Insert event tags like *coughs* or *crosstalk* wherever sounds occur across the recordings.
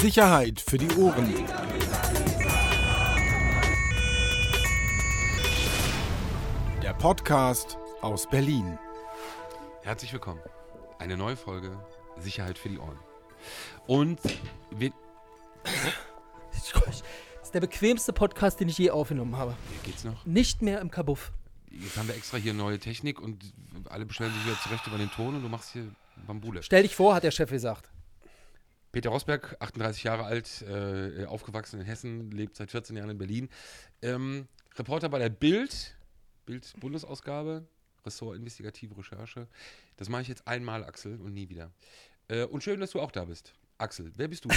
Sicherheit für die Ohren. Der Podcast aus Berlin. Herzlich willkommen. Eine neue Folge Sicherheit für die Ohren. Und wir. Das ist der bequemste Podcast, den ich je aufgenommen habe. Geht's noch? Nicht mehr im Kabuff. Jetzt haben wir extra hier neue Technik und alle bestellen sich wieder zurecht über den Ton und du machst hier Bambule. Stell dich vor, hat der Chef gesagt. Peter Rosberg, 38 Jahre alt, äh, aufgewachsen in Hessen, lebt seit 14 Jahren in Berlin. Ähm, Reporter bei der Bild, Bild-Bundesausgabe, Ressort Investigative Recherche. Das mache ich jetzt einmal, Axel, und nie wieder. Äh, und schön, dass du auch da bist. Axel, wer bist du? *coughs*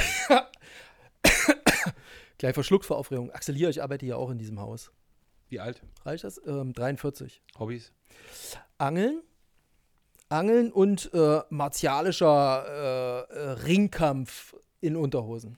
Gleich verschluckt vor Aufregung. Axel hier, ich arbeite ja auch in diesem Haus. Wie alt? Reicht das? Ähm, 43. Hobbys? Angeln. Angeln und äh, martialischer äh, äh, Ringkampf in Unterhosen.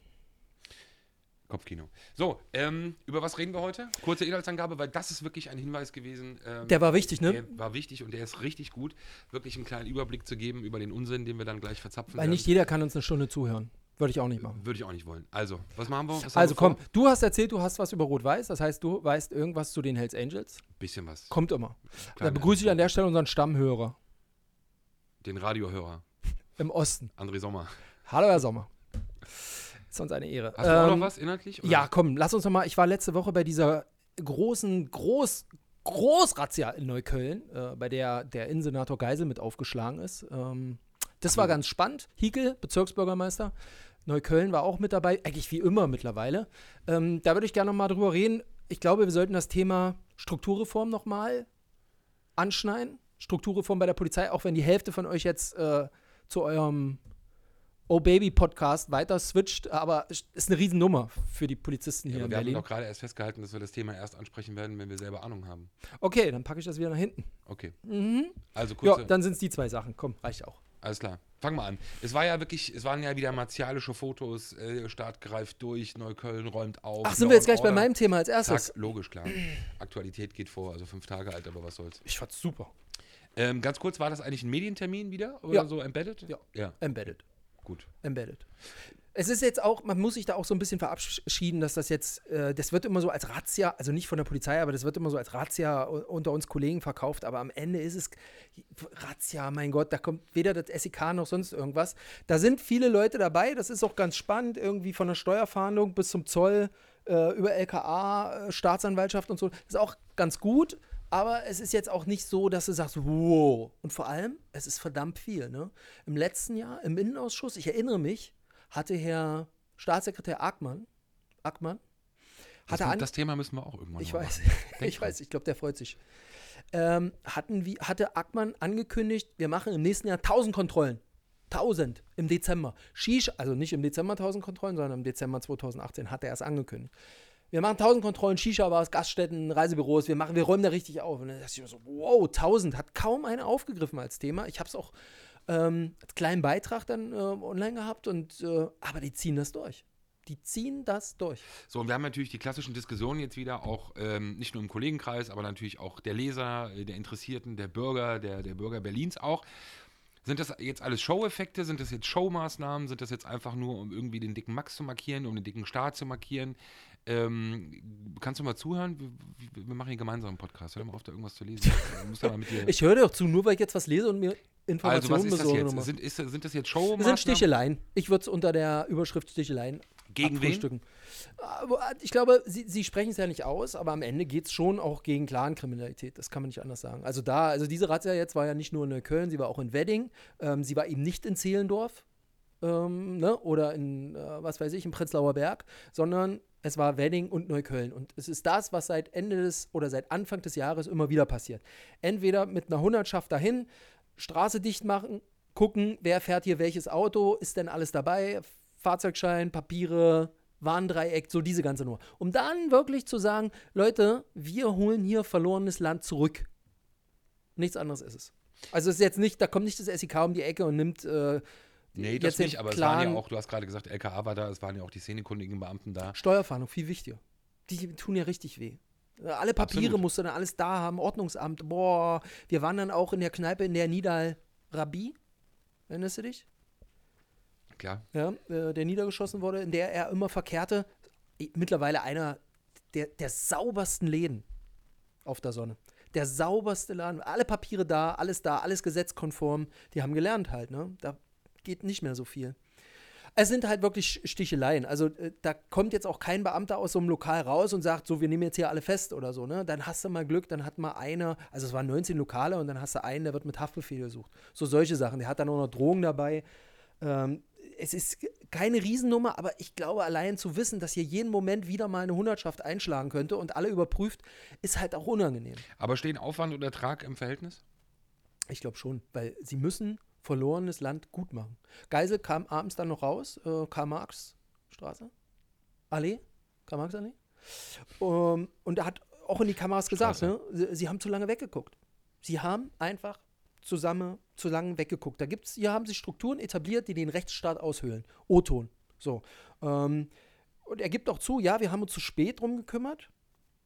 Kopfkino. So, ähm, über was reden wir heute? Kurze Inhaltsangabe, weil das ist wirklich ein Hinweis gewesen. Ähm, Der war wichtig, ne? Der war wichtig und der ist richtig gut, wirklich einen kleinen Überblick zu geben über den Unsinn, den wir dann gleich verzapfen Weil nicht jeder kann uns eine Stunde zuhören. Würde ich auch nicht machen. Würde ich auch nicht wollen. Also, was machen wir? Was Also vor? komm, du hast erzählt, du hast was über Rot-Weiß. Das heißt, du weißt irgendwas zu den Hells Angels. Bisschen was. Kommt immer. Da Kleine begrüße ich an der Stelle unseren Stammhörer Den Radiohörer, im Osten. André Sommer. Hallo, Herr Sommer. Ist uns eine Ehre. Hast du auch Ähm, noch was inhaltlich? oder? Ja, komm, lass uns noch mal. Ich war letzte Woche bei dieser großen, groß, Großrazzia in Neukölln, äh, bei der der Innensenator Geisel mit aufgeschlagen ist. Ähm, das war ganz spannend. Hiekel, Bezirksbürgermeister. Neukölln war auch mit dabei, eigentlich wie immer mittlerweile. Ähm, da würde ich gerne noch mal drüber reden. Ich glaube, wir sollten das Thema Strukturreform noch mal anschneiden. Strukturreform bei der Polizei, auch wenn die Hälfte von euch jetzt äh, zu eurem Oh Baby Podcast weiter switcht, aber es ist eine Riesennummer für die Polizisten Ja, hier aber in wir haben Berlin. doch gerade erst festgehalten, dass wir das Thema erst ansprechen werden, wenn wir selber Ahnung haben. Okay, dann packe ich das wieder nach hinten. Okay. Mhm. Also Ja, kurze, dann sind es die zwei Sachen. Komm, reicht auch. alles klar. Fang mal an. Es war ja wirklich, es waren ja wieder martialische Fotos. Äh, Staat greift durch, Neukölln räumt auf. Ach, sind wir jetzt gleich bei Order. meinem Thema als erstes? Zack, logisch, klar. Aktualität geht vor, also fünf Tage alt, aber was soll's. Ich fand's super. Ähm, ganz kurz, war das eigentlich ein Medientermin wieder oder Ja. so embedded? Ja. Ja, Embedded. gut. Embedded. Es ist jetzt auch, man muss sich da auch so ein bisschen verabschieden, dass das jetzt, äh, das wird immer so als Razzia, also nicht von der Polizei, aber das wird immer so als Razzia unter uns Kollegen verkauft, aber am Ende ist es Razzia, mein Gott, da kommt weder das SEK noch sonst irgendwas. Da sind viele Leute dabei, das ist auch ganz spannend, irgendwie von der Steuerfahndung bis zum Zoll, äh, über LKA, äh, Staatsanwaltschaft und so. Das ist auch ganz gut, aber es ist jetzt auch nicht so, dass du sagst, wow. Und vor allem, es ist verdammt viel. Ne? Im letzten Jahr, im Innenausschuss, ich erinnere mich, hatte Herr Staatssekretär Ackmann, Ackmann, Das, an, das Thema müssen wir auch irgendwann ich *laughs* weiß, ich weiß, ich glaube, der freut sich. Ähm, hatten wir, hatte Ackmann angekündigt, wir machen im nächsten Jahr 1000 Kontrollen. 1000 im Dezember. Shish, also nicht im Dezember 1000 Kontrollen, sondern im Dezember 2018 hat er es angekündigt. Wir machen 1000 Kontrollen, Shisha-Bars, Gaststätten, Reisebüros, wir, machen, wir räumen da richtig auf. Und dann dachte ich mir so, wow, 1000, hat kaum einer aufgegriffen als Thema. Ich habe es auch ähm, als kleinen Beitrag dann äh, online gehabt, und, äh, aber die ziehen das durch. Die ziehen das durch. So, und wir haben natürlich die klassischen Diskussionen jetzt wieder, auch ähm, nicht nur im Kollegenkreis, aber natürlich auch der Leser, äh, der Interessierten, der Bürger, der, der Bürger Berlins auch. Sind das jetzt alles Show-Effekte? Sind das jetzt Showmaßnahmen? Sind das jetzt einfach nur, um irgendwie den dicken Max zu markieren, um den dicken Staat zu markieren? Ähm, kannst du mal zuhören? Wir, wir- machen hier gemeinsam einen Podcast. Hör mal auf, da irgendwas zu lesen. *laughs* Ich höre dir doch zu, nur weil ich jetzt was lese und mir also, Informationen was ist das jetzt? Sind, ist, sind das jetzt Das Showmaßnahmen? sind Sticheleien. Ich würde es unter der Überschrift Sticheleien Gegen wen? Aber Ich glaube, Sie, Sie sprechen es ja nicht aus, aber am Ende geht es schon auch gegen Clankriminalität. Das kann man nicht anders sagen. Also da, also diese Razzia jetzt war ja nicht nur in Neukölln, sie war auch in Wedding. Ähm, sie war eben nicht in Zehlendorf ähm, ne? oder in, äh, was weiß ich, in Prenzlauer Berg, sondern es war Wedding und Neukölln. Und es ist das, was seit Ende des oder seit Anfang des Jahres immer wieder passiert. Entweder mit einer Hundertschaft dahin, Straße dicht machen, gucken, wer fährt hier welches Auto, ist denn alles dabei, Fahrzeugschein, Papiere, Warndreieck, so diese ganze Nummer. Um dann wirklich zu sagen, Leute, wir holen hier verlorenes Land zurück. Nichts anderes ist es. Also es ist jetzt nicht, da kommt nicht das SEK um die Ecke und nimmt äh, Nee, das nicht, aber es waren ja auch, du hast gerade gesagt, LKA war da, es waren ja auch die szenekundigen Beamten da. Steuerfahndung, viel wichtiger. Die tun ja richtig weh. Alle Papiere Absolut. musst du dann alles da haben, Ordnungsamt, boah. Wir waren dann auch in der Kneipe in der Nidal Rabi. Erinnerst du dich? klar. ja, äh, der niedergeschossen wurde, in der er immer verkehrte. Mittlerweile einer der, der saubersten Läden auf der Sonne. Der sauberste Laden, alle Papiere da, alles da, alles gesetzkonform. Die haben gelernt halt, ne? Da geht nicht mehr so viel. Es sind halt wirklich Sticheleien. Also äh, da kommt jetzt auch kein Beamter aus so einem Lokal raus und sagt, so, wir nehmen jetzt hier alle fest oder so, ne? Dann hast du mal Glück, dann hat mal einer, also es waren 19 Lokale und dann hast du einen, der wird mit Haftbefehl gesucht. So solche Sachen. Der hat dann auch noch Drogen dabei. Ähm, es ist keine Riesennummer, aber ich glaube, allein zu wissen, dass hier jeden Moment wieder mal eine Hundertschaft einschlagen könnte und alle überprüft, ist halt auch unangenehm. Aber stehen Aufwand und Ertrag im Verhältnis? Ich glaube schon, weil sie müssen verlorenes Land gut machen. Geisel kam abends dann noch raus, äh, Karl-Marx-Straße, Allee, Karl-Marx-Allee. Ähm, und er hat auch in die Kameras gesagt, ne, sie, sie haben zu lange weggeguckt. Sie haben einfach zusammen zu lange weggeguckt. Da gibt's, hier haben sich Strukturen etabliert, die den Rechtsstaat aushöhlen. O-Ton. So. Ähm, und er gibt auch zu, ja, wir haben uns zu spät drum gekümmert.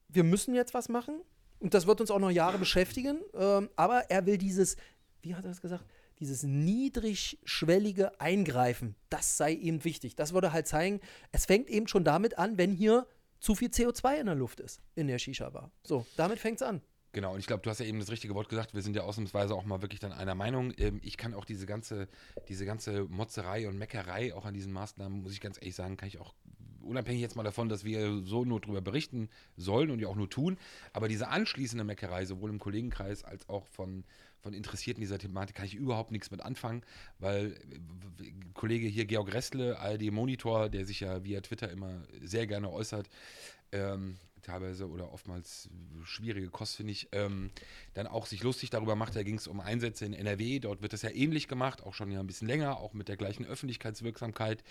Wir müssen jetzt was machen. Und das wird uns auch noch Jahre beschäftigen. Ähm, aber er will dieses, wie hat er das gesagt? Dieses niedrigschwellige Eingreifen, das sei ihm wichtig. Das würde halt zeigen, es fängt eben schon damit an, wenn hier zu viel CO2 in der Luft ist, in der Shisha-Bar. So, damit fängt es an. Genau, und ich glaube, du hast ja eben das richtige Wort gesagt. Wir sind ja ausnahmsweise auch mal wirklich dann einer Meinung. Ähm, ich kann auch diese ganze, diese ganze Motzerei und Meckerei auch an diesen Maßnahmen, muss ich ganz ehrlich sagen, kann ich auch unabhängig jetzt mal davon, dass wir so nur darüber berichten sollen und ja auch nur tun, aber diese anschließende Meckerei, sowohl im Kollegenkreis als auch von, von Interessierten dieser Thematik, kann ich überhaupt nichts mit anfangen, weil Kollege hier Georg Restle, ARD Monitor, der sich ja via Twitter immer sehr gerne äußert, ähm, teilweise oder oftmals schwierige Kost, finde ich, ähm, dann auch sich lustig darüber macht. Da ging es um Einsätze in NRW. Dort wird das ja ähnlich gemacht, auch schon ja ein bisschen länger, auch mit der gleichen Öffentlichkeitswirksamkeit,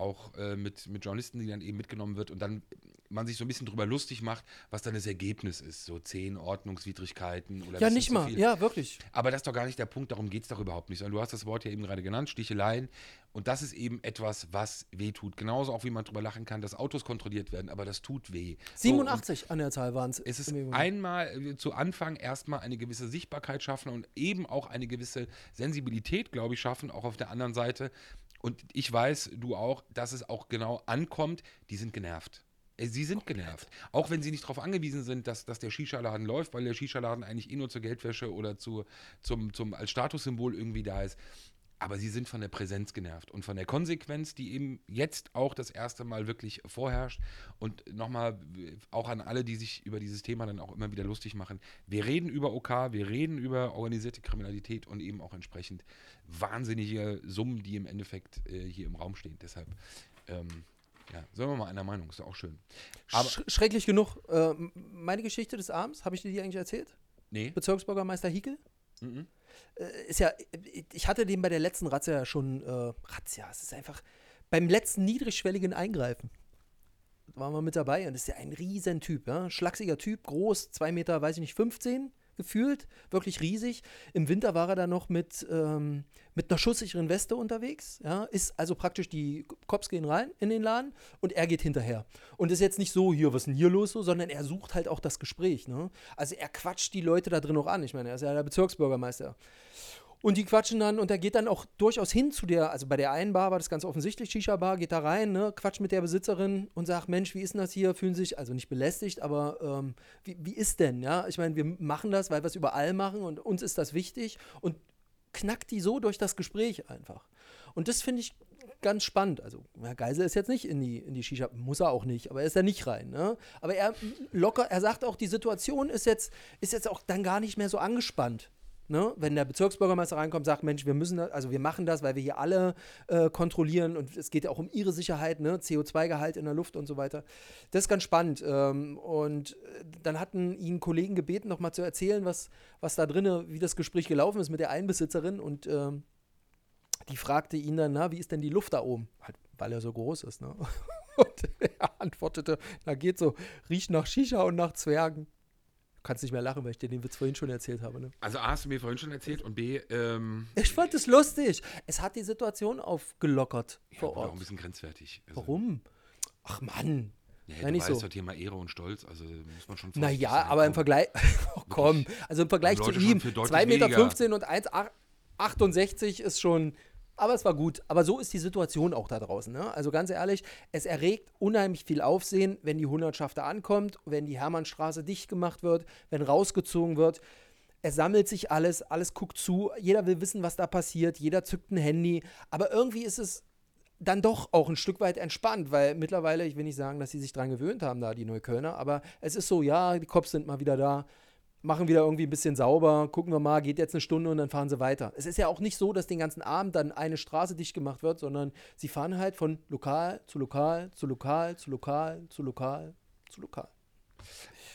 auch äh, mit, mit Journalisten, die dann eben mitgenommen wird und dann man sich so ein bisschen drüber lustig macht, was dann das Ergebnis ist. So zehn Ordnungswidrigkeiten oder Ja, nicht mal. viel. Ja, wirklich. Aber das ist doch gar nicht der Punkt, darum geht es doch überhaupt nicht. Sondern du hast das Wort ja eben gerade genannt, Sticheleien. Und das ist eben etwas, was weh tut. Genauso auch wie man drüber lachen kann, dass Autos kontrolliert werden, aber das tut weh. So, und 87 an der Zahl waren es. es ist einmal äh, zu Anfang erstmal eine gewisse Sichtbarkeit schaffen und eben auch eine gewisse Sensibilität, glaube ich, schaffen, auch auf der anderen Seite. Und ich weiß, du auch, dass es auch genau ankommt, die sind genervt. Äh, Sie sind genervt. Auch wenn sie nicht darauf angewiesen sind, dass, dass der Shisha-Laden läuft, weil der Shisha-Laden eigentlich eh nur zur Geldwäsche oder zu, zum, zum, als Statussymbol irgendwie da ist. Aber sie sind von der Präsenz genervt und von der Konsequenz, die eben jetzt auch das erste Mal wirklich vorherrscht. Und nochmal auch an alle, die sich über dieses Thema dann auch immer wieder lustig machen. Wir reden über OK, wir reden über organisierte Kriminalität und eben auch entsprechend wahnsinnige Summen, die im Endeffekt äh, hier im Raum stehen. Deshalb, ähm, ja, sind wir mal einer Meinung, ist ja auch schön. Aber, Sch schrecklich genug. Äh, meine Geschichte des Abends, habe ich dir die eigentlich erzählt? nee, Bezirksbürgermeister Hickel? mhm. Äh, ist ja, äh, ich hatte den bei der letzten Razzia ja schon, äh, Razzia, es ist einfach beim letzten niedrigschwelligen Eingreifen. Waren wir mit dabei und ist ja ein Riesentyp, ja? schlachsiger Typ, groß, zwei Meter, weiß ich nicht, 15 gefühlt, wirklich riesig. Im Winter war er dann noch mit, ähm, mit einer schusssicheren Weste unterwegs, ja? ist also praktisch, die Cops gehen rein in den Laden und er geht hinterher. Und ist jetzt nicht so, hier, was ist denn hier los, so, sondern er sucht halt auch das Gespräch. Ne? Also er quatscht die Leute da drin auch an. Ich meine, er ist ja der Bezirksbürgermeister. Und die quatschen dann und er geht dann auch durchaus hin zu der, also bei der einen Bar war das ganz offensichtlich, Shisha-Bar, geht da rein, ne, quatscht mit der Besitzerin und sagt, Mensch, wie ist denn das hier? Fühlen sich, also nicht belästigt, aber ähm, wie, wie ist denn, ja? Ich meine, wir machen das, weil wir es überall machen und uns ist das wichtig und knackt die so durch das Gespräch einfach. Und das finde ich ganz spannend. Also, Herr Geisel ist jetzt nicht in die, in die Shisha, muss er auch nicht, aber er ist da nicht rein. Ne? Aber er locker, er sagt auch, die Situation ist jetzt, ist jetzt auch dann gar nicht mehr so angespannt. Ne? Wenn der Bezirksbürgermeister reinkommt, sagt, Mensch, wir müssen das, also wir machen das, weil wir hier alle äh, kontrollieren und es geht ja auch um ihre Sicherheit, ne? CO2-Gehalt in der Luft und so weiter. Das ist ganz spannend. Ähm, und äh, dann hatten ihn Kollegen gebeten, nochmal zu erzählen, was, was da drin, wie das Gespräch gelaufen ist mit der Einbesitzerin und ähm, die fragte ihn dann, na, wie ist denn die Luft da oben? Halt, weil er so groß ist, ne? *laughs* Und er antwortete, na geht so, riecht nach Shisha und nach Zwergen. Du kannst nicht mehr lachen, weil ich dir den Witz vorhin schon erzählt habe, ne? Also A hast du mir vorhin schon erzählt und B, ähm, Ich fand es lustig. Es hat die Situation aufgelockert ja, vor war auch ein Ort. bisschen grenzwertig. Also, Warum? Ach Mann. Ja, Ja, du nicht weißt so. das Thema Ehre und Stolz, also muss man schon Naja, sein. aber im. Vergleich, *laughs* oh, komm, also im Vergleich zu ihm, für deutlich 2,15 Meter weniger. und 1,68 ist schon, Aber es war gut. Aber so ist die Situation auch da draußen. Ne? Also ganz ehrlich, es erregt unheimlich viel Aufsehen, wenn die Hundertschafter ankommt, wenn die Hermannstraße dicht gemacht wird, wenn rausgezogen wird. Es sammelt sich alles, alles guckt zu, jeder will wissen, was da passiert, jeder zückt ein Handy. Aber irgendwie ist es dann doch auch ein Stück weit entspannt, weil mittlerweile, ich will nicht sagen, dass sie sich dran gewöhnt haben, da die Neuköllner, aber es ist so, ja, die Cops sind mal wieder da, machen wieder irgendwie ein bisschen sauber, gucken wir mal, geht jetzt eine Stunde und dann fahren sie weiter. Es ist ja auch nicht so, dass den ganzen Abend dann eine Straße dicht gemacht wird, sondern sie fahren halt von lokal zu lokal zu lokal zu lokal zu lokal zu lokal.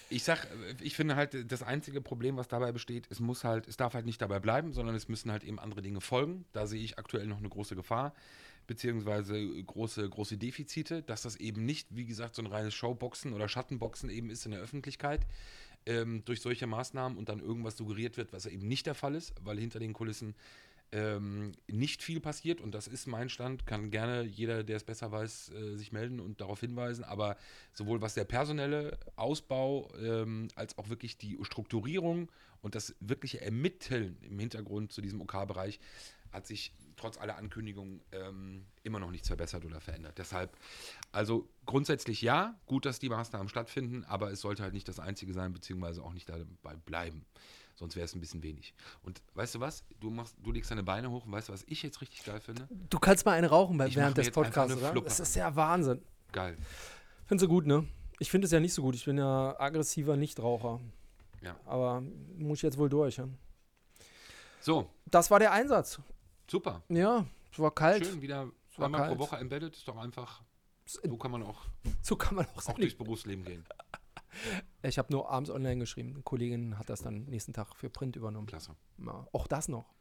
Ich sag, ich finde halt, das einzige Problem, was dabei besteht, es muss halt, es darf halt nicht dabei bleiben, sondern es müssen halt eben andere Dinge folgen. Da sehe ich aktuell noch eine große Gefahr beziehungsweise große, große Defizite, dass das eben nicht, wie gesagt, so ein reines Showboxen oder Schattenboxen eben ist in der Öffentlichkeit ähm, durch solche Maßnahmen und dann irgendwas suggeriert wird, was eben nicht der Fall ist, weil hinter den Kulissen ähm, nicht viel passiert. Und das ist mein Stand, kann gerne jeder, der es besser weiß, äh, sich melden und darauf hinweisen, aber sowohl was der personelle Ausbau ähm, als auch wirklich die Strukturierung und das wirkliche Ermitteln im Hintergrund zu diesem OK-Bereich hat sich trotz aller Ankündigungen ähm, immer noch nichts verbessert oder verändert. Deshalb, also grundsätzlich ja, gut, dass die Maßnahmen stattfinden, aber es sollte halt nicht das Einzige sein, beziehungsweise auch nicht dabei bleiben. Sonst wäre es ein bisschen wenig. Und weißt du was? Du, machst, du legst deine Beine hoch und weißt du, was ich jetzt richtig geil finde? Du kannst mal eine rauchen bei, während des Podcasts, oder? Das ist ja Wahnsinn. Geil. Findest du gut, ne? Ich finde es ja nicht so gut. Ich bin ja aggressiver Nichtraucher. Ja. Aber muss ich jetzt wohl durch. Ja? So, Das war der Einsatz. Super. Ja, es war kalt. Schön, wieder war einmal pro kalt. Woche embedded. Ist doch einfach, so kann man auch, So kann man auch auch durchs Berufsleben gehen. *laughs* Ich habe nur abends online geschrieben. Eine Kollegin hat das dann nächsten Tag für Print übernommen. Klasse. Ja, auch das noch.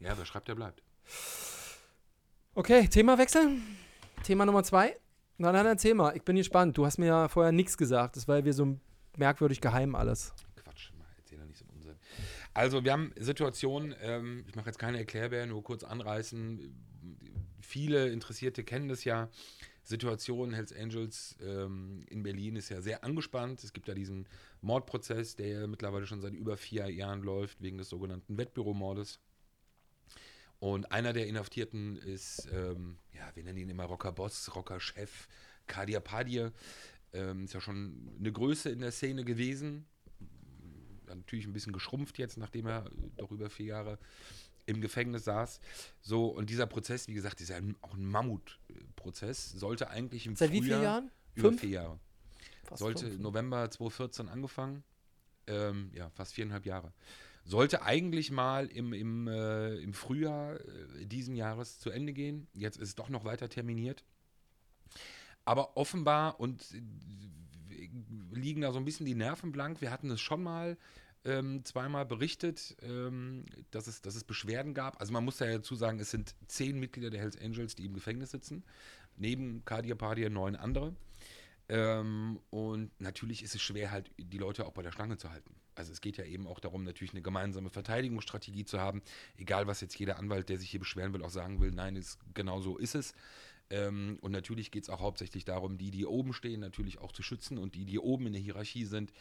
Ja, wer schreibt, der bleibt. Okay, Thema wechseln. Thema Nummer zwei. Na dann erzähl mal. Ich bin gespannt. Du hast mir ja vorher nichts gesagt. Das war ja wie so merkwürdig geheim alles. Quatsch, mal, erzähl doch nicht so einen Unsinn. Also, wir haben Situationen, ähm, ich mache jetzt keine Erklärbär, nur kurz anreißen. Viele Interessierte kennen das ja. Situation Hells Angels ähm, in Berlin ist ja sehr angespannt. Es gibt ja diesen Mordprozess, der ja mittlerweile schon seit über vier Jahren läuft, wegen des sogenannten Wettbüromordes. Und einer der Inhaftierten ist, ähm, ja, wir nennen ihn immer Rocker-Boss, Rocker-Chef, Kadir Padir. Ähm, ist ja schon eine Größe in der Szene gewesen. Natürlich ein bisschen geschrumpft jetzt, nachdem er äh, doch über vier Jahre im Gefängnis saß. So, und dieser Prozess, wie gesagt, ist ja ein- auch ein Mammutprozess. Sollte eigentlich im Seit wie Frühjahr, vielen Jahren? Über Fünf? vier Jahre. Fast Sollte fünf. November 2014 angefangen. Ähm, ja, fast viereinhalb Jahre. Sollte eigentlich mal im, im, äh, im Frühjahr äh, diesen Jahres zu Ende gehen. Jetzt ist es doch noch weiter terminiert. Aber offenbar und äh, liegen da so ein bisschen die Nerven blank. Wir hatten es schon mal ähm, zweimal berichtet, ähm, dass, es, dass es Beschwerden gab. Also man muss ja dazu sagen, es sind zehn Mitglieder der Hells Angels, die im Gefängnis sitzen. Neben Kadir Padir neun andere. Ähm, und natürlich ist es schwer, halt die Leute auch bei der Stange zu halten. Also es geht ja eben auch darum, natürlich eine gemeinsame Verteidigungsstrategie zu haben. Egal, was jetzt jeder Anwalt, der sich hier beschweren will, auch sagen will, nein, ist, genau so ist es. Ähm, und natürlich geht es auch hauptsächlich darum, die, die oben stehen, natürlich auch zu schützen und die, die oben in der Hierarchie sind,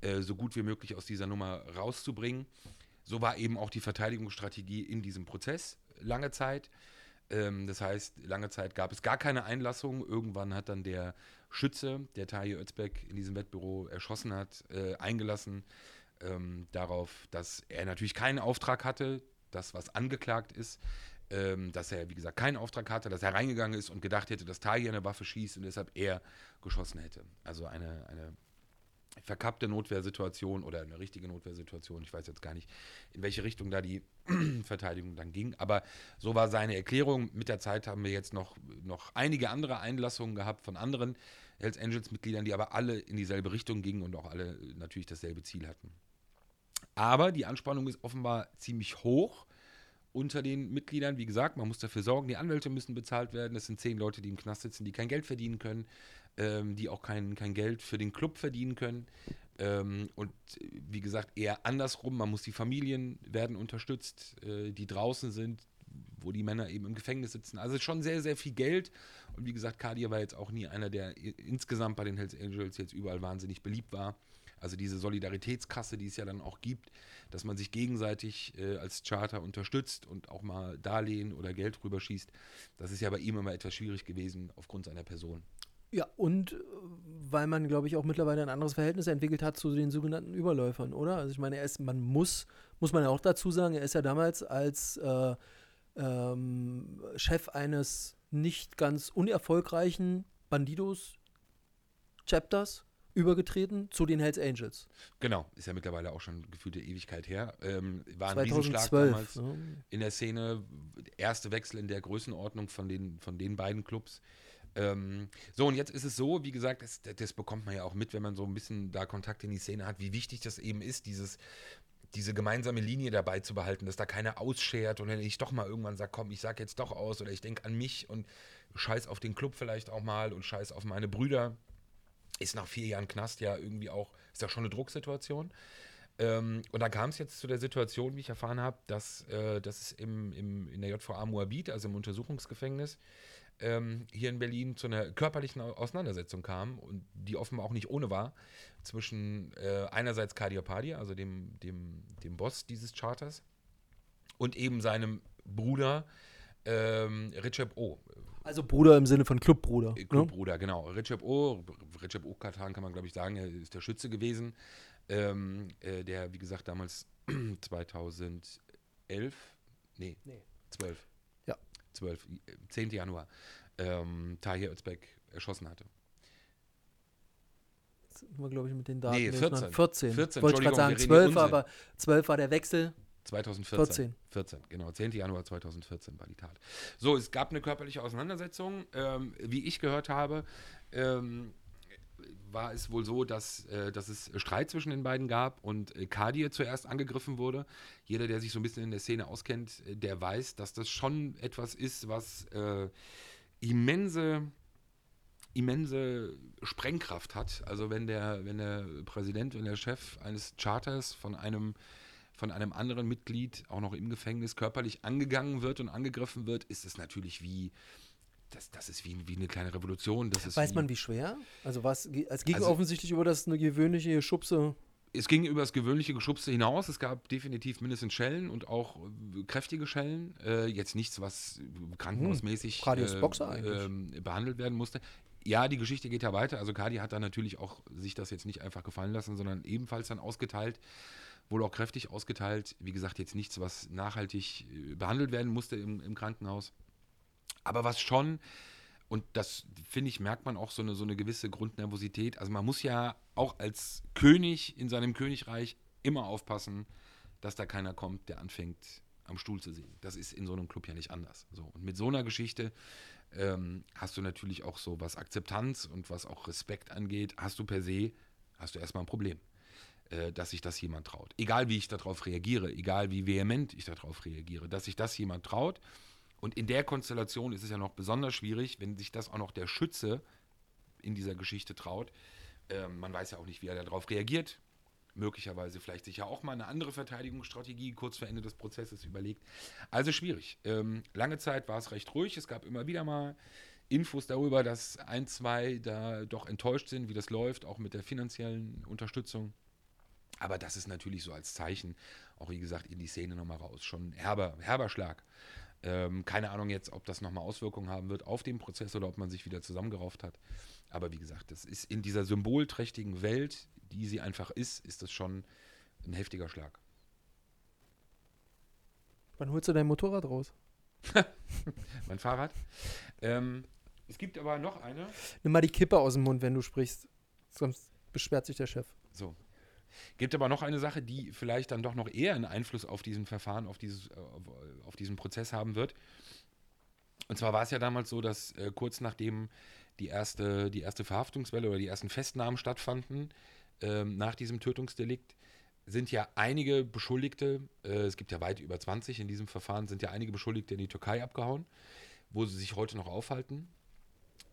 äh, so gut wie möglich aus dieser Nummer rauszubringen. So war eben auch die Verteidigungsstrategie in diesem Prozess lange Zeit. Ähm, das heißt, lange Zeit gab es gar keine Einlassung. Irgendwann hat dann der Schütze, der Tahir Özbek in diesem Wettbüro erschossen hat, äh, eingelassen ähm, darauf, dass er natürlich keinen Auftrag hatte, das, was angeklagt ist, ähm, dass er, wie gesagt, keinen Auftrag hatte, dass er reingegangen ist und gedacht hätte, dass Tahir eine Waffe schießt und deshalb er geschossen hätte. Also eine, eine verkappte Notwehrsituation oder eine richtige Notwehrsituation. Ich weiß jetzt gar nicht, in welche Richtung da die *clears throat* Verteidigung dann ging. Aber so war seine Erklärung. Mit der Zeit haben wir jetzt noch, noch einige andere Einlassungen gehabt von anderen Hells Angels-Mitgliedern, die aber alle in dieselbe Richtung gingen und auch alle natürlich dasselbe Ziel hatten. Aber die Anspannung ist offenbar ziemlich hoch unter den Mitgliedern. Wie gesagt, man muss dafür sorgen, die Anwälte müssen bezahlt werden. Es sind zehn Leute, die im Knast sitzen, die kein Geld verdienen können, ähm, die auch kein, kein Geld für den Club verdienen können. Ähm, und äh, wie gesagt, eher andersrum. Man muss die Familien werden unterstützt, äh, die draußen sind, wo die Männer eben im Gefängnis sitzen. Also schon sehr, sehr viel Geld. Und wie gesagt, Kadir war jetzt auch nie einer, der insgesamt bei den Hells Angels jetzt überall wahnsinnig beliebt war. Also diese Solidaritätskasse, die es ja dann auch gibt, dass man sich gegenseitig äh, als Charter unterstützt und auch mal Darlehen oder Geld rüberschießt. Das ist ja bei ihm immer etwas schwierig gewesen aufgrund seiner Person. Ja, und äh, weil man, glaube ich, auch mittlerweile ein anderes Verhältnis entwickelt hat zu den sogenannten Überläufern, oder? Also ich meine, er ist, man muss, muss man ja auch dazu sagen, er ist ja damals als äh, ähm, Chef eines nicht ganz unerfolgreichen Bandidos-Chapters übergetreten zu den Hells Angels. Genau, ist ja mittlerweile auch schon gefühlte Ewigkeit her. Ähm, war ein 2012, Riesenschlag damals ne? in der Szene. Erste Wechsel in der Größenordnung von den, von den beiden Clubs. Ähm, so, und jetzt ist es so, wie gesagt, das, das bekommt man ja auch mit, wenn man so ein bisschen da Kontakt in die Szene hat, wie wichtig das eben ist, dieses, diese gemeinsame Linie dabei zu behalten, dass da keiner ausschert und wenn ich doch mal irgendwann sage, komm, ich sag jetzt doch aus oder ich denke an mich und scheiß auf den Club vielleicht auch mal und scheiß auf meine Brüder, ist nach vier Jahren Knast ja irgendwie auch, ist ja schon eine Drucksituation. Ähm, und dann kam es jetzt zu der Situation, wie ich erfahren habe, dass, äh, dass es im, im, in der JVA Moabit, also im Untersuchungsgefängnis, ähm, hier in Berlin zu einer körperlichen Au- Auseinandersetzung kam und die offenbar auch nicht ohne war, zwischen äh, einerseits Kardiopadia, also dem, dem, dem Boss dieses Charters, und eben seinem Bruder ähm, Recep O. Also Bruder im Sinne von Clubbruder. Äh, ne? Clubbruder, genau. Recep O, Recep O Katan kann man glaube ich sagen, er ist der Schütze gewesen, ähm, äh, der wie gesagt damals *clears throat* 2011, nee, Nee. 12, Ja. 12, äh, 10. Januar, ähm, Tahir Özbek erschossen hatte. Jetzt sind wir, glaube ich, mit den Daten. Nee, jetzt 14. noch- 14. 14, Wollte ich gerade sagen, Entschuldigung, wir reden 12, hier aber 12 war der Wechsel. 2014. 14. 14, genau. 10. Januar 2014 war die Tat. So, es gab eine körperliche Auseinandersetzung. Ähm, wie ich gehört habe, ähm, war es wohl so, dass, äh, dass es Streit zwischen den beiden gab und äh, Kadir zuerst angegriffen wurde. Jeder, der sich so ein bisschen in der Szene auskennt, äh, der weiß, dass das schon etwas ist, was äh, immense immense Sprengkraft hat. Also wenn der, wenn der Präsident, wenn der Chef eines Charters von einem von einem anderen Mitglied auch noch im Gefängnis körperlich angegangen wird und angegriffen wird, ist es natürlich wie das, das ist wie, wie eine kleine Revolution. Das ist Weiß wie, man, wie schwer? Also was, es ging Also- offensichtlich über das eine gewöhnliche Schubse. es ging über das gewöhnliche Geschubste hinaus. Es gab definitiv mindestens Schellen und auch äh, kräftige Schellen. Äh, jetzt nichts, was äh, krankenhausmäßig Boxer eigentlich. ähm, behandelt werden musste. Ja, die Geschichte geht ja weiter. Also Cardi hat dann natürlich auch sich das jetzt nicht einfach gefallen lassen, sondern ebenfalls dann ausgeteilt, wohl auch kräftig ausgeteilt. Wie gesagt, jetzt nichts, was nachhaltig äh, behandelt werden musste im, im Krankenhaus. Aber was schon, und das finde ich, merkt man auch so eine, so eine gewisse Grundnervosität. Also man muss ja auch als König in seinem Königreich immer aufpassen, dass da keiner kommt, der anfängt, am Stuhl zu singen. Das ist in so einem Club ja nicht anders. So, und mit so einer Geschichte ähm, hast du natürlich auch so, was Akzeptanz und was auch Respekt angeht, hast du per se, hast du erstmal ein Problem, äh, dass sich das jemand traut. Egal wie ich darauf reagiere, egal wie vehement ich darauf reagiere, dass sich das jemand traut. Und in der Konstellation ist es ja noch besonders schwierig, wenn sich das auch noch der Schütze in dieser Geschichte traut. Ähm, man weiß ja auch nicht, wie er darauf reagiert. Möglicherweise vielleicht sich ja auch mal eine andere Verteidigungsstrategie kurz vor Ende des Prozesses überlegt. Also schwierig. Ähm, lange Zeit war es recht ruhig. Es gab immer wieder mal Infos darüber, dass ein, zwei da doch enttäuscht sind, wie das läuft, auch mit der finanziellen Unterstützung. Aber das ist natürlich so als Zeichen, auch wie gesagt, in die Szene nochmal raus. Schon herber, herber Schlag. Ähm, keine Ahnung jetzt, ob das nochmal Auswirkungen haben wird auf den Prozess oder ob man sich wieder zusammengerauft hat. Aber wie gesagt, das ist in dieser symbolträchtigen Welt, die sie einfach ist, ist das schon ein heftiger Schlag. Wann holst du dein Motorrad raus? *laughs* Mein Fahrrad. Ähm, es gibt aber noch eine. Nimm mal die Kippe aus dem Mund, wenn du sprichst. Sonst beschwert sich der Chef. So. Gibt aber noch eine Sache, die vielleicht dann doch noch eher einen Einfluss auf diesen Verfahren, auf, dieses, äh, auf, auf diesen Prozess haben wird. Und zwar war es ja damals so, dass äh, kurz nachdem die erste, die erste Verhaftungswelle oder die ersten Festnahmen stattfanden, ähm, nach diesem Tötungsdelikt, sind ja einige Beschuldigte, äh, es gibt ja weit über 20 in diesem Verfahren, sind ja einige Beschuldigte in die Türkei abgehauen, wo sie sich heute noch aufhalten.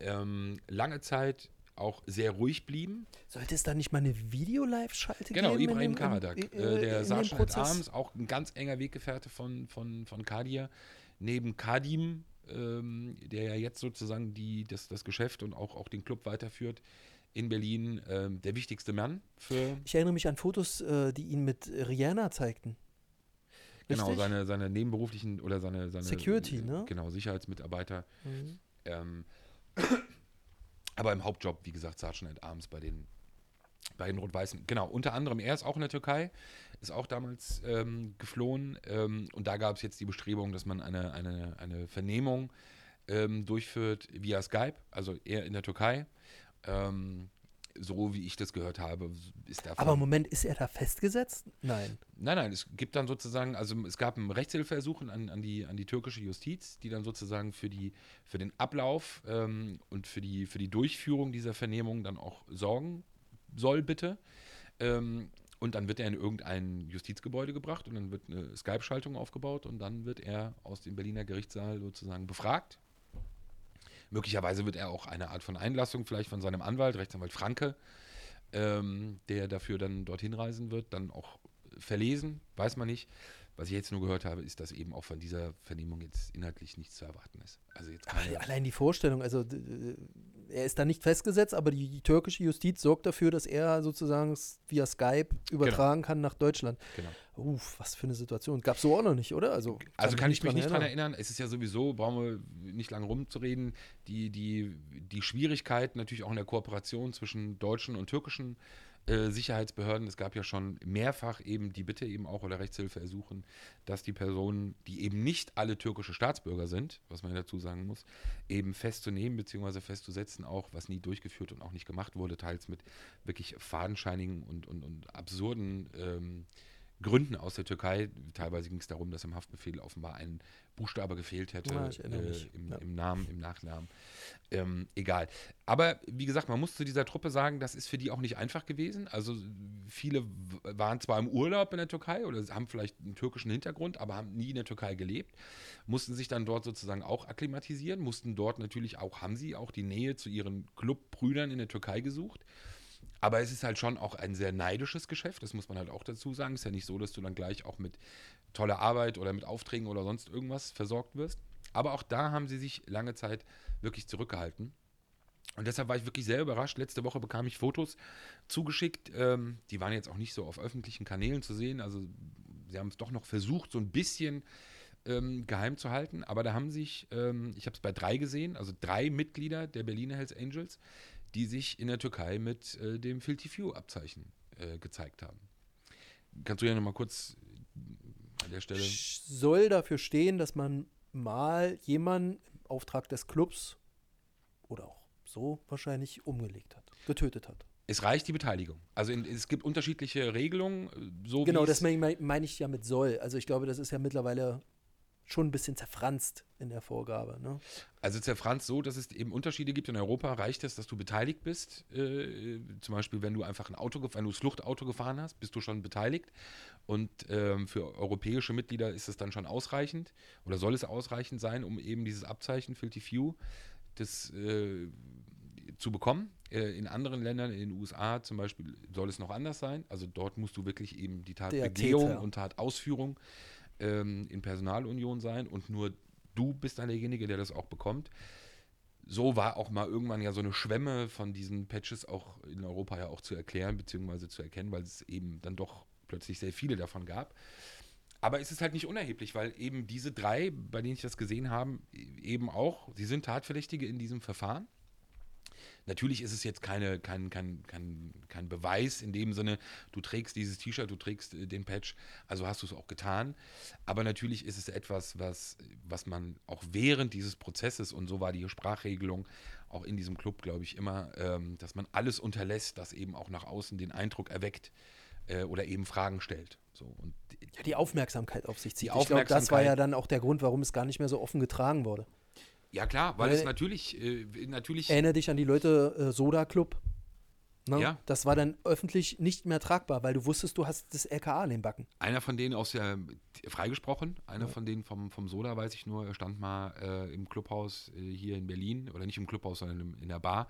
Ähm, lange Zeit auch sehr ruhig blieben. Sollte es da nicht mal eine Video-Live-Schalte Genau, geben? in Ibrahim Karadak, äh, der Sergeant Prozess? Arms, auch ein ganz enger Weggefährte von, von, von Kadir, neben Kadim, ähm, der ja jetzt sozusagen die, das, das Geschäft und auch, auch den Club weiterführt, in Berlin ähm, der wichtigste Mann für Ich erinnere mich an Fotos, äh, die ihn mit Rihanna zeigten. genau, seine, seine nebenberuflichen oder seine, seine Security, ne? Genau, Sicherheitsmitarbeiter. Mhm. Ähm, aber im Hauptjob, wie gesagt, Sergeant Arms bei den, bei den Rot-Weißen. Genau, unter anderem, er ist auch in der Türkei, ist auch damals ähm, geflohen. Ähm, und da gab es jetzt die Bestrebung, dass man eine, eine, eine Vernehmung ähm, durchführt via Skype, also er in der Türkei. Ähm, so wie ich das gehört habe, ist davon. Aber Moment, ist er da festgesetzt? Nein. Nein, nein, es gibt dann sozusagen, also es gab ein Rechtshilfeersuch an, an, die, an die türkische Justiz, die dann sozusagen für, die, für den Ablauf ähm, und für die, für die Durchführung dieser Vernehmung dann auch sorgen soll, bitte. Ähm, und dann wird er in irgendein Justizgebäude gebracht und dann wird eine Skype-Schaltung aufgebaut und dann wird er aus dem Berliner Gerichtssaal sozusagen befragt. Möglicherweise wird er auch eine Art von Einlassung vielleicht von seinem Anwalt, Rechtsanwalt Franke, ähm, der dafür dann dorthin reisen wird, dann auch verlesen, weiß man nicht. Was ich jetzt nur gehört habe, ist, dass eben auch von dieser Vernehmung jetzt inhaltlich nichts zu erwarten ist. Also jetzt Aber keine, allein die Vorstellung, also er ist da nicht festgesetzt, aber die, die türkische Justiz sorgt dafür, dass er sozusagen via Skype übertragen kann nach Deutschland. genau. Uff, was für eine Situation. Gab es so auch noch nicht, oder? Also, Also kann ich mich nicht dran erinnern. Es ist ja sowieso, brauchen wir nicht lange rumzureden, die, die, die Schwierigkeit natürlich auch in der Kooperation zwischen deutschen und türkischen äh, Sicherheitsbehörden. Es gab ja schon mehrfach eben die Bitte eben auch oder Rechtshilfe ersuchen, dass die Personen, die eben nicht alle türkische Staatsbürger sind, was man dazu sagen muss, eben festzunehmen bzw. festzusetzen, auch was nie durchgeführt und auch nicht gemacht wurde, teils mit wirklich fadenscheinigen und, und, und absurden ähm, Gründen aus der Türkei. Teilweise ging es darum, dass im Haftbefehl offenbar ein Buchstabe gefehlt hätte Ja, äh, im, Ja. im Namen, im Nachnamen. Ähm, egal. Aber wie gesagt, man muss zu dieser Truppe sagen, das ist für die auch nicht einfach gewesen. Also viele waren zwar im Urlaub in der Türkei oder haben vielleicht einen türkischen Hintergrund, aber haben nie in der Türkei gelebt, mussten sich dann dort sozusagen auch akklimatisieren, mussten dort natürlich auch, haben sie auch die Nähe zu ihren Clubbrüdern in der Türkei gesucht. Aber es ist halt schon auch ein sehr neidisches Geschäft, das muss man halt auch dazu sagen. Es ist ja nicht so, dass du dann gleich auch mit toller Arbeit oder mit Aufträgen oder sonst irgendwas versorgt wirst. Aber auch da haben sie sich lange Zeit wirklich zurückgehalten. Und deshalb war ich wirklich sehr überrascht. Letzte Woche bekam ich Fotos zugeschickt. Ähm, die waren jetzt auch nicht so auf öffentlichen Kanälen zu sehen. Also sie haben es doch noch versucht, so ein bisschen ähm, geheim zu halten. Aber da haben sich, ähm, ich habe es bei drei gesehen, also drei Mitglieder der Berliner Hells Angels, die sich in der Türkei mit äh, dem Filthy Few-Abzeichen äh, gezeigt haben. Kannst du ja nochmal kurz an der Stelle. soll dafür stehen, dass man mal jemanden im Auftrag des Clubs oder auch so wahrscheinlich umgelegt hat, getötet hat. Es reicht die Beteiligung. Also in, es gibt unterschiedliche Regelungen, äh, so Genau, das meine ich ja mit soll. Also ich glaube, das ist ja mittlerweile schon ein bisschen zerfranst in der Vorgabe. Ne? Also zerfranst so, dass es eben Unterschiede gibt. In Europa reicht es, dass du beteiligt bist. Äh, zum Beispiel, wenn du einfach ein Auto, wenn du das Fluchtauto gefahren hast, bist du schon beteiligt. Und ähm, für europäische Mitglieder ist es dann schon ausreichend oder soll es ausreichend sein, um eben dieses Abzeichen Filthy Few das, äh, zu bekommen. Äh, in anderen Ländern, in den USA zum Beispiel, soll es noch anders sein. Also dort musst du wirklich eben die Tatbegehung und Tatausführung ähm, in Personalunion sein und nur du bist dann derjenige, der das auch bekommt. So war auch mal irgendwann ja so eine Schwemme von diesen Patches auch in Europa ja auch zu erklären bzw. zu erkennen, weil es eben dann doch plötzlich sehr viele davon gab. Aber es ist halt nicht unerheblich, weil eben diese drei, bei denen ich das gesehen habe, eben auch, sie sind Tatverdächtige in diesem Verfahren. Natürlich ist es jetzt keine, kein, kein, kein, kein Beweis in dem Sinne, du trägst dieses T-Shirt, du trägst äh, den Patch, also hast du es auch getan. Aber natürlich ist es etwas, was, was man auch während dieses Prozesses, und so war die Sprachregelung auch in diesem Club, glaube ich, immer, ähm, dass man alles unterlässt, das eben auch nach außen den Eindruck erweckt äh, oder eben Fragen stellt. So, und Ja, die Aufmerksamkeit auf sich zieht. Ich glaube, das war ja dann auch der Grund, warum es gar nicht mehr so offen getragen wurde. Ja klar, weil Weil- es natürlich, äh, natürlich Erinnere dich an die Leute äh, Soda Club. Ne? Ja. Das war dann öffentlich nicht mehr tragbar, weil du wusstest, du hast das LKA an den Backen. Einer von denen aus der freigesprochen, einer von denen vom, vom Soda, weiß ich nur, er stand mal äh, im Clubhaus äh, hier in Berlin, oder nicht im Clubhaus, sondern im, in der Bar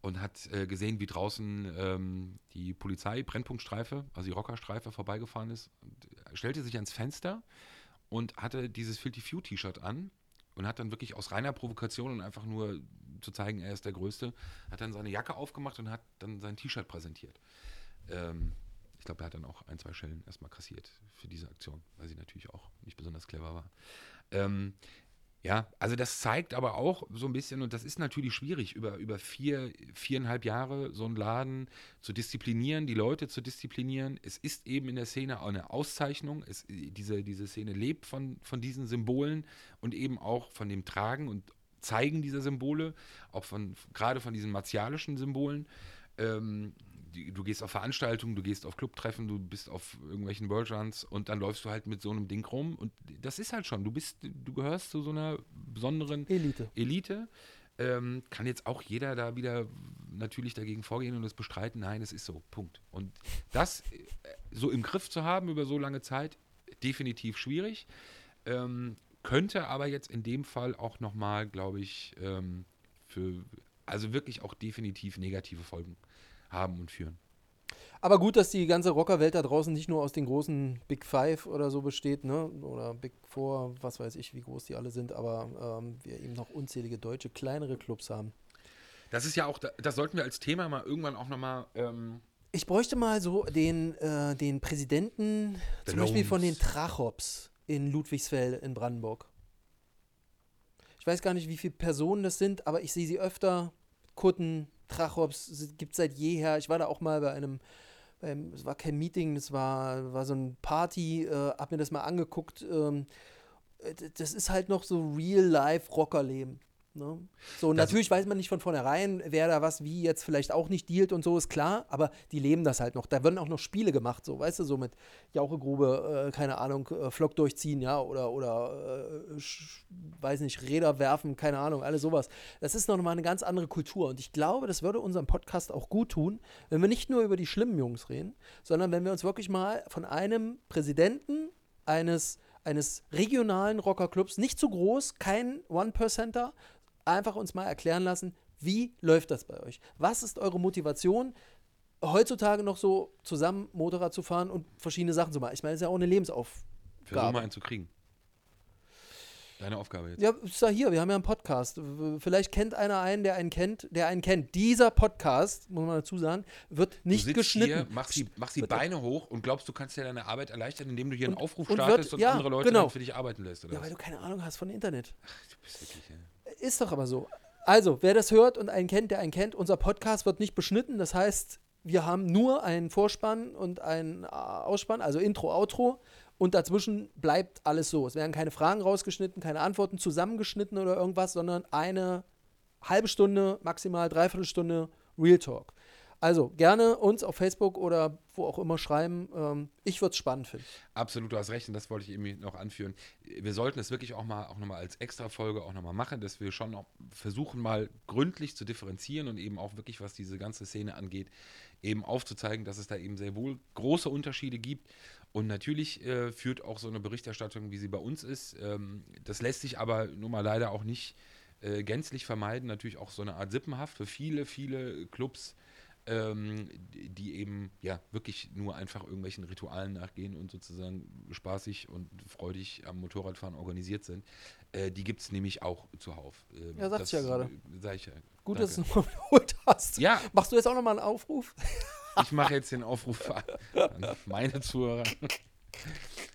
und hat äh, gesehen, wie draußen ähm, die Polizei, Brennpunktstreife, also die Rockerstreife vorbeigefahren ist, stellte sich ans Fenster und hatte dieses Filthy Few T-Shirt an und hat dann wirklich aus reiner Provokation und einfach nur zu zeigen, er ist der Größte, hat dann seine Jacke aufgemacht und hat dann sein T-Shirt präsentiert. Ähm, ich glaube, er hat dann auch ein, zwei Schellen erstmal kassiert für diese Aktion, weil sie natürlich auch nicht besonders clever war. Ähm, ja, also das zeigt aber auch so ein bisschen, und das ist natürlich schwierig, über, über vier, viereinhalb Jahre so einen Laden zu disziplinieren, die Leute zu disziplinieren. Es ist eben in der Szene auch eine Auszeichnung. Es, diese, diese Szene lebt von, von diesen Symbolen und eben auch von dem Tragen und Zeigen dieser Symbole, auch von gerade von diesen martialischen Symbolen. Ähm, du gehst auf Veranstaltungen, du gehst auf Clubtreffen, du bist auf irgendwelchen Worldruns und dann läufst du halt mit so einem Ding rum und das ist halt schon, du bist, du gehörst zu so einer besonderen Elite. Elite. Ähm, kann jetzt auch jeder da wieder natürlich dagegen vorgehen und es bestreiten, nein, es ist so, Punkt. Und das äh, so im Griff zu haben über so lange Zeit, definitiv schwierig. Ähm, könnte aber jetzt in dem Fall auch nochmal, glaube ich, ähm, für, also wirklich auch definitiv negative Folgen haben und führen. Aber gut, dass die ganze Rockerwelt da draußen nicht nur aus den großen Big Five oder so besteht, ne? Oder Big Four, was weiß ich, wie groß die alle sind, aber ähm, wir eben noch unzählige deutsche kleinere Clubs haben. Das ist ja auch, das sollten wir als Thema mal irgendwann auch nochmal. Ähm ich bräuchte mal so den, äh, den Präsidenten, zum Beispiel von den Trachops in Ludwigsfeld in Brandenburg. Ich weiß gar nicht, wie viele Personen das sind, aber ich sehe sie öfter. Kutten, Trachops gibt es seit jeher. Ich war da auch mal bei einem, beim, es war kein Meeting, das war, war so ein Party, äh, hab mir das mal angeguckt. Ähm, das ist halt noch so Real-Life-Rockerleben. Ne? So, das natürlich weiß man nicht von vornherein, wer da was wie jetzt vielleicht auch nicht dealt und so, ist klar, aber die leben das halt noch. Da werden auch noch Spiele gemacht, so, weißt du, so mit Jauchegrube, äh, keine Ahnung, äh, Flock durchziehen, ja, oder, oder äh, weiß nicht, Räder werfen, keine Ahnung, alles sowas. Das ist noch mal eine ganz andere Kultur und ich glaube, das würde unserem Podcast auch gut tun, wenn wir nicht nur über die schlimmen Jungs reden, sondern wenn wir uns wirklich mal von einem Präsidenten eines eines regionalen Rockerclubs, nicht zu groß, kein One-Percenter, einfach uns mal erklären lassen, wie läuft das bei euch? Was ist eure Motivation, heutzutage noch so zusammen Motorrad zu fahren und verschiedene Sachen zu machen? Ich meine, es ist ja auch eine Lebensaufgabe. Versuch mal einen zu kriegen. Deine Aufgabe jetzt. Ja, ist ja hier, wir haben ja einen Podcast. Vielleicht kennt einer einen, der einen kennt, der einen kennt. Dieser Podcast, muss man dazu sagen, wird nicht du geschnitten. Hier, machst die, machst die Beine hoch und glaubst, du kannst dir deine Arbeit erleichtern, indem du hier Und- einen Aufruf und startest wird- und ja, andere Leute genau. dann für dich arbeiten lässt. Oder Ja, was? weil du keine Ahnung hast von Internet. du bist wirklich, ja. Ist doch aber so. Also, wer das hört und einen kennt, der einen kennt, unser Podcast wird nicht beschnitten. Das heißt, wir haben nur einen Vorspann und einen äh, Ausspann, also Intro, Outro. Und dazwischen bleibt alles so. Es werden keine Fragen rausgeschnitten, keine Antworten zusammengeschnitten oder irgendwas, sondern eine halbe Stunde, maximal dreiviertel Stunde Real Talk. Also gerne uns auf Facebook oder wo auch immer schreiben. Ähm, ich würde es spannend finden. Absolut, du hast recht und das wollte ich eben noch anführen. Wir sollten es wirklich auch mal auch nochmal als Extra-Folge auch nochmal machen, dass wir schon auch versuchen, mal gründlich zu differenzieren und eben auch wirklich, was diese ganze Szene angeht, eben aufzuzeigen, dass es da eben sehr wohl große Unterschiede gibt. Und natürlich äh, führt auch so eine Berichterstattung, wie sie bei uns ist. Ähm, das lässt sich aber nun mal leider auch nicht äh, gänzlich vermeiden. Natürlich auch so eine Art Sippenhaft für viele, viele Clubs ähm, die eben ja wirklich nur einfach irgendwelchen Ritualen nachgehen und sozusagen spaßig und freudig am Motorradfahren organisiert sind. Äh, die gibt es nämlich auch zuhauf. Ähm, Ja, sagst du ja gerade. Sag ich ja. Gut, Danke. dass du es nochmal *laughs* wiederholt hast. Ja, Machst du jetzt auch nochmal einen Aufruf? ich mache jetzt den Aufruf an meine Zuhörer.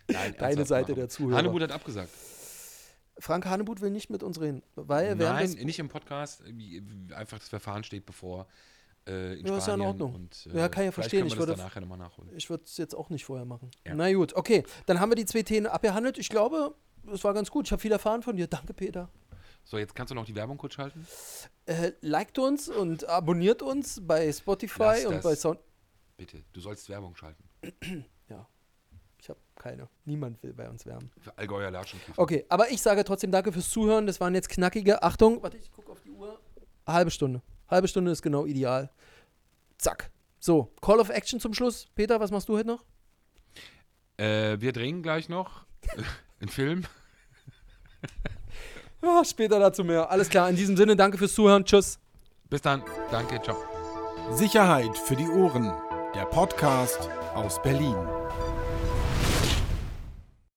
Nein, Deine Seite machen. der Zuhörer. Hanebut hat abgesagt. Frank Hanebut will nicht mit uns reden, weil Nein, nicht im Podcast. Einfach das Verfahren steht bevor. Äh, in Ja, ist ja in Spanien Ordnung. Und, Ja, kann ich ja verstehen. Ich das würde- dann nachher nochmal nachholen. Ich würde es jetzt auch nicht vorher machen. Ja. Na gut, okay. Dann haben wir die zwei Themen abgehandelt. Ich glaube, es war ganz gut. Ich habe viel erfahren von dir. Danke, Peter. So, jetzt kannst du noch die Werbung kurz schalten. Äh, liked uns und abonniert uns bei Spotify Lass und das. bei Sound. Bitte, du sollst Werbung schalten. *clears throat* Ich habe keine. Niemand will bei uns werben. Für Allgäuer Latschenkiefer. Okay, aber ich sage trotzdem danke fürs Zuhören. Das waren jetzt knackige. Achtung, warte, ich gucke auf die Uhr. Halbe Stunde. Halbe Stunde ist genau ideal. Zack. So, Call of Action zum Schluss. Peter, was machst du heute noch? Äh, wir drehen gleich noch *laughs* einen Film. Ja, *laughs* später dazu mehr. Alles klar, in diesem Sinne, danke fürs Zuhören. Tschüss. Bis dann. Danke, ciao. Sicherheit für die Ohren. Der Podcast aus Berlin.